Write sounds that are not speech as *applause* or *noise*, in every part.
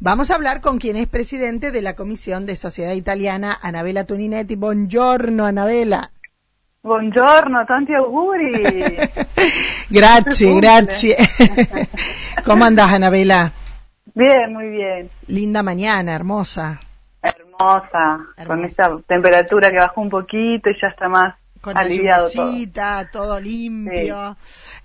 Vamos a hablar con quien es presidente de la Comisión de Sociedad Italiana, Anabela Tuninetti. Buongiorno, Anabela. Buongiorno, tanti auguri. *laughs* grazie, grazie. *laughs* ¿Cómo andas, Anabela? Bien, muy bien. Linda mañana, hermosa. Hermosa, con esa temperatura que bajó un poquito y ya está más con aliviado la todo. todo limpio.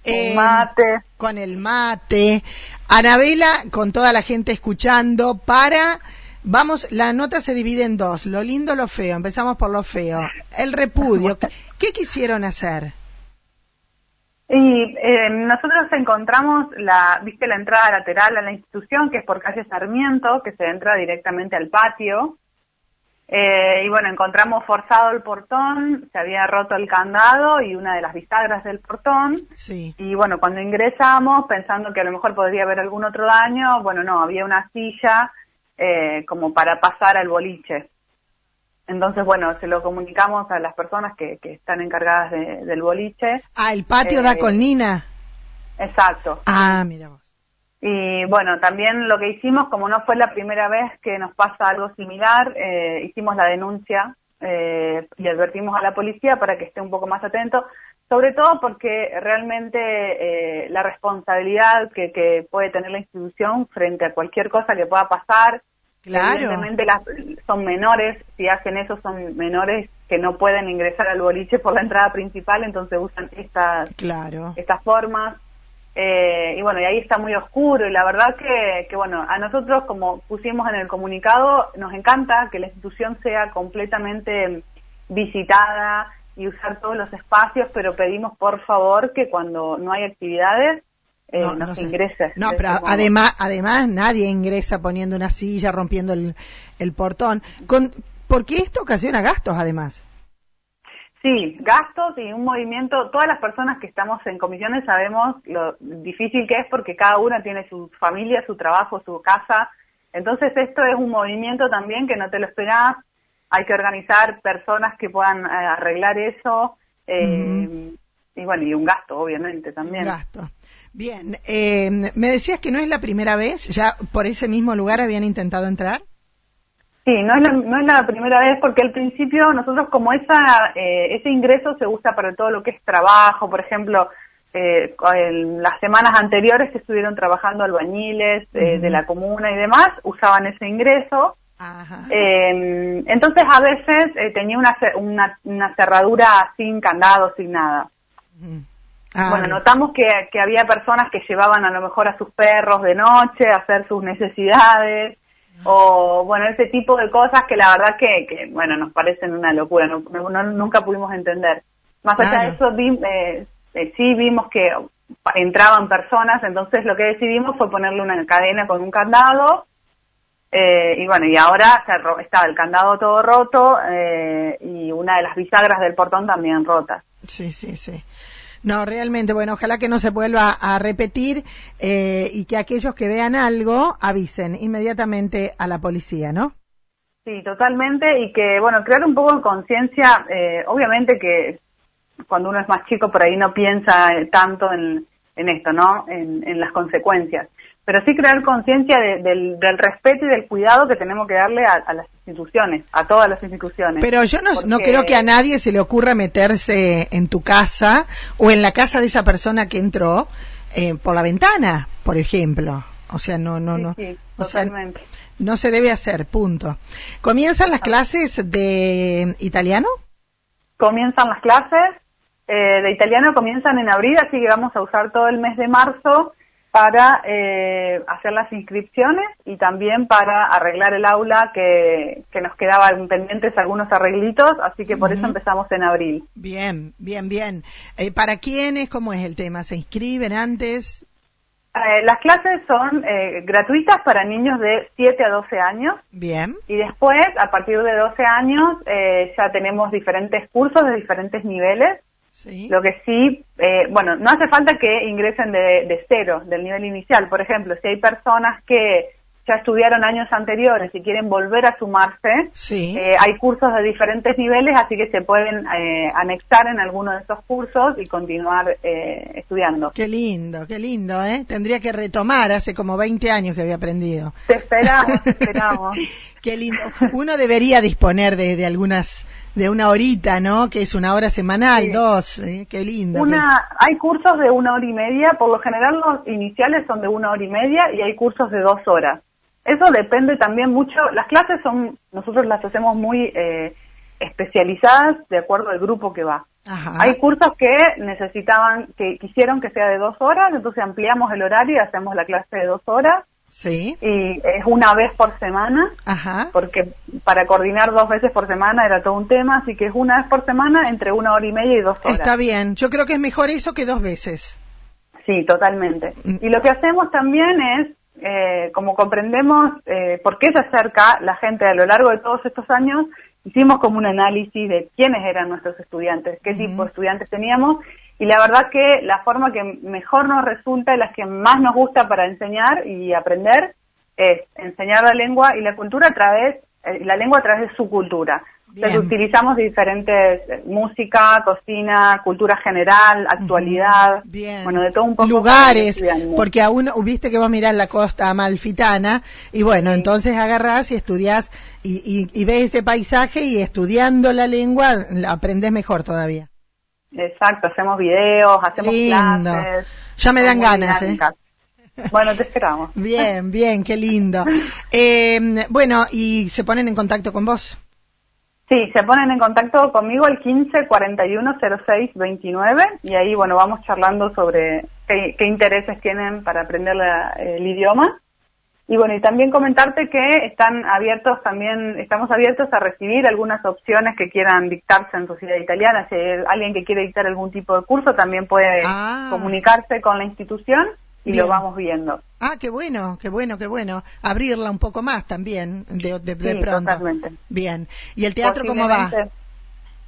Eh, mate. Con el mate. Anabela, con toda la gente escuchando, para... Vamos, la nota se divide en dos, lo lindo, lo feo. Empezamos por lo feo. El repudio. *laughs* ¿Qué quisieron hacer? Y eh, nosotros encontramos la, viste la entrada lateral a la institución, que es por calle Sarmiento, que se entra directamente al patio. Eh, y bueno, encontramos forzado el portón, se había roto el candado y una de las bisagras del portón. Sí. Y bueno, cuando ingresamos, pensando que a lo mejor podría haber algún otro daño, bueno, no, había una silla eh, como para pasar al boliche. Entonces, bueno, se lo comunicamos a las personas que, que están encargadas del boliche. Ah, el patio da con Nina. Exacto. Ah, mira y bueno, también lo que hicimos, como no fue la primera vez que nos pasa algo similar, eh, hicimos la denuncia eh, y advertimos a la policía para que esté un poco más atento, sobre todo porque realmente eh, la responsabilidad que, que, puede tener la institución frente a cualquier cosa que pueda pasar, claro. evidentemente las, son menores, si hacen eso son menores que no pueden ingresar al boliche por la entrada principal, entonces usan estas, claro. estas formas. Eh, y bueno, y ahí está muy oscuro y la verdad que, que, bueno, a nosotros como pusimos en el comunicado, nos encanta que la institución sea completamente visitada y usar todos los espacios, pero pedimos por favor que cuando no hay actividades eh, no, no, se ingrese. No, pero además, además nadie ingresa poniendo una silla, rompiendo el, el portón, con, porque esto ocasiona gastos además. Sí, gastos y un movimiento. Todas las personas que estamos en comisiones sabemos lo difícil que es porque cada una tiene su familia, su trabajo, su casa. Entonces esto es un movimiento también que no te lo esperás. Hay que organizar personas que puedan eh, arreglar eso. Eh, Y bueno, y un gasto, obviamente, también. Gasto. Bien, eh, me decías que no es la primera vez, ya por ese mismo lugar habían intentado entrar. Sí, no es, la, no es la primera vez porque al principio nosotros como esa, eh, ese ingreso se usa para todo lo que es trabajo, por ejemplo, eh, en las semanas anteriores que estuvieron trabajando albañiles eh, de la comuna y demás, usaban ese ingreso. Eh, entonces a veces tenía una, una, una, cerradura sin candado, sin nada. Ah, bueno, notamos que, que había personas que llevaban a lo mejor a sus perros de noche a hacer sus necesidades o bueno, ese tipo de cosas que la verdad que, que bueno, nos parecen una locura, no, nunca pudimos entender. Más allá de eso, eh, eh, sí vimos que entraban personas, entonces lo que decidimos fue ponerle una cadena con un candado, eh, y bueno, y ahora se estaba el candado todo roto y una de las bisagras del portón también rota. Sí, sí, sí. No, realmente, bueno, ojalá que no se vuelva a repetir eh, y que aquellos que vean algo avisen inmediatamente a la policía, ¿no? Sí, totalmente, y que, bueno, crear un poco de conciencia, eh, obviamente que cuando uno es más chico por ahí no piensa tanto en, esto, ¿no? En las consecuencias pero sí crear conciencia del, del, respeto y del cuidado que tenemos que darle a, las instituciones, a todas las instituciones. Pero yo no, no creo que a nadie se le ocurra meterse en tu casa o en la casa de esa persona que entró eh, por la ventana, por ejemplo. O sea, no, no, no. o sea, no se debe hacer, punto. ¿Comienzan las clases de italiano? Comienzan las clases eh, de italiano, comienzan en abril, así que vamos a usar todo el mes de marzo para eh, hacer las inscripciones y también para arreglar el aula que, que nos quedaban pendientes algunos arreglitos, así que por eso empezamos en abril. Bien, bien, bien. Eh, ¿Para quiénes? ¿Cómo es el tema? ¿Se inscriben antes? Eh, las clases son eh, gratuitas para niños de 7 a 12 años. Bien. Y después, a partir de 12 años, eh, ya tenemos diferentes cursos de diferentes niveles lo que sí, eh, bueno, no hace falta que ingresen de, cero, del nivel inicial. Por ejemplo, si hay personas que ya estudiaron años anteriores y quieren volver a sumarse, Sí. eh, hay cursos de diferentes niveles, así que se pueden eh, anexar en alguno de esos cursos y continuar eh, estudiando. Qué lindo, qué lindo, ¿eh? Tendría que retomar, hace como 20 años que había aprendido. Te esperamos, te *laughs* esperamos. Qué lindo. Uno debería disponer de, de algunas, de una horita, ¿no? Que es una hora semanal, Sí. dos, ¿eh? Qué lindo. Una, hay cursos de una hora y media, por lo general los iniciales son de una hora y media y hay cursos de dos horas. Eso depende también mucho, las clases son, nosotros las hacemos muy eh, especializadas de acuerdo al grupo que va. Ajá. Hay cursos que necesitaban, que quisieron que sea de dos horas, entonces ampliamos el horario y hacemos la clase de dos horas Sí. y es una vez por semana, Ajá. porque para coordinar dos veces por semana era todo un tema, así que es una vez por semana entre una hora y media y dos horas. Está bien. Yo creo que es mejor eso que dos veces. Sí, totalmente. Mm. Y lo que hacemos también es, eh, como comprendemos eh, por qué se acerca la gente a lo largo de todos estos años, hicimos como un análisis de quiénes eran nuestros estudiantes, qué tipo de estudiantes teníamos, y la verdad que la forma que mejor nos resulta y las que más nos gusta para enseñar y aprender es enseñar la lengua y la cultura a través, eh, la lengua a través de su cultura. Entonces utilizamos diferentes eh, música, cocina, cultura general, actualidad, Bien. bueno, de todo un poco. Lugares, porque a uno, viste que vos mirás la costa amalfitana, y bueno, Sí. entonces agarrás y estudiás y, y, y ves ese paisaje y estudiando la lengua aprendés mejor todavía. Exacto, hacemos videos, hacemos Lindo. clases. Ya me dan ganas, ¿eh? Bueno, te esperamos. *laughs* Bien, bien, qué lindo. Eh, bueno, y se ponen en contacto con vos. Sí, se ponen en contacto conmigo el 15 41 06 29 y ahí, bueno, vamos charlando sobre qué, qué intereses tienen para aprender la- el idioma. Y bueno, y también comentarte que están abiertos también, estamos abiertos a recibir algunas opciones que quieran dictarse en Sociedad Italiana. Si hay alguien que quiere dictar algún tipo de curso, también puede Ah. comunicarse con la institución y Bien. lo vamos viendo. Ah, qué bueno, qué bueno, qué bueno. Abrirla un poco más también, de, de, de Sí, pronto. totalmente. Bien. ¿Y el teatro cómo va?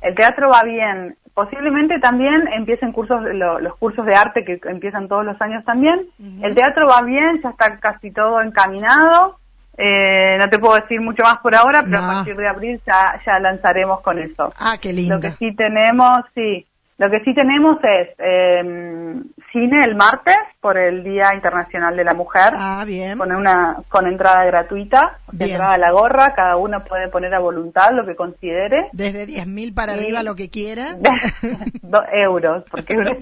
El teatro va bien. Posiblemente también empiecen cursos, lo- los cursos de arte que empiezan todos los años también. El teatro va bien, ya está casi todo encaminado. Eh, no te puedo decir mucho más por ahora, pero No. a partir de abril ya, ya lanzaremos con eso. Ah, qué lindo. Lo que sí tenemos, sí, lo que sí tenemos es eh, cine el martes por el Día Internacional de la Mujer Ah, bien. con una con entrada gratuita, Bien. entrada a la gorra, cada uno puede poner a voluntad lo que considere. Desde 10.000 para Sí. arriba lo que quiera. *laughs* Dos euros, porque *laughs*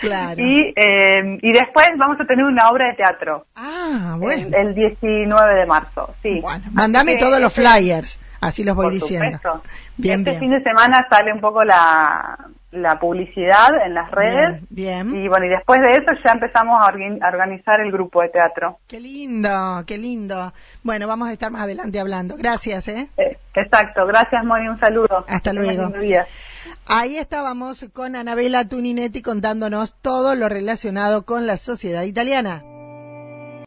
claro. y eh, y después vamos a tener una obra de teatro Ah, el, bueno. el 19 de marzo, sí. Bueno, mandame que todos los este- flyers, así los voy por diciendo. Bien, este bien. fin de semana sale un poco la, la publicidad en las redes Bien, bien. y bueno, y después de eso ya empezamos a organ- a organizar el grupo de teatro. Qué lindo, qué lindo. Bueno, vamos a estar más adelante hablando. Gracias, ¿eh? Eh, exacto, gracias Moni, un saludo. Hasta luego. Ahí estábamos con Anabela Tuninetti contándonos todo lo relacionado con la sociedad italiana.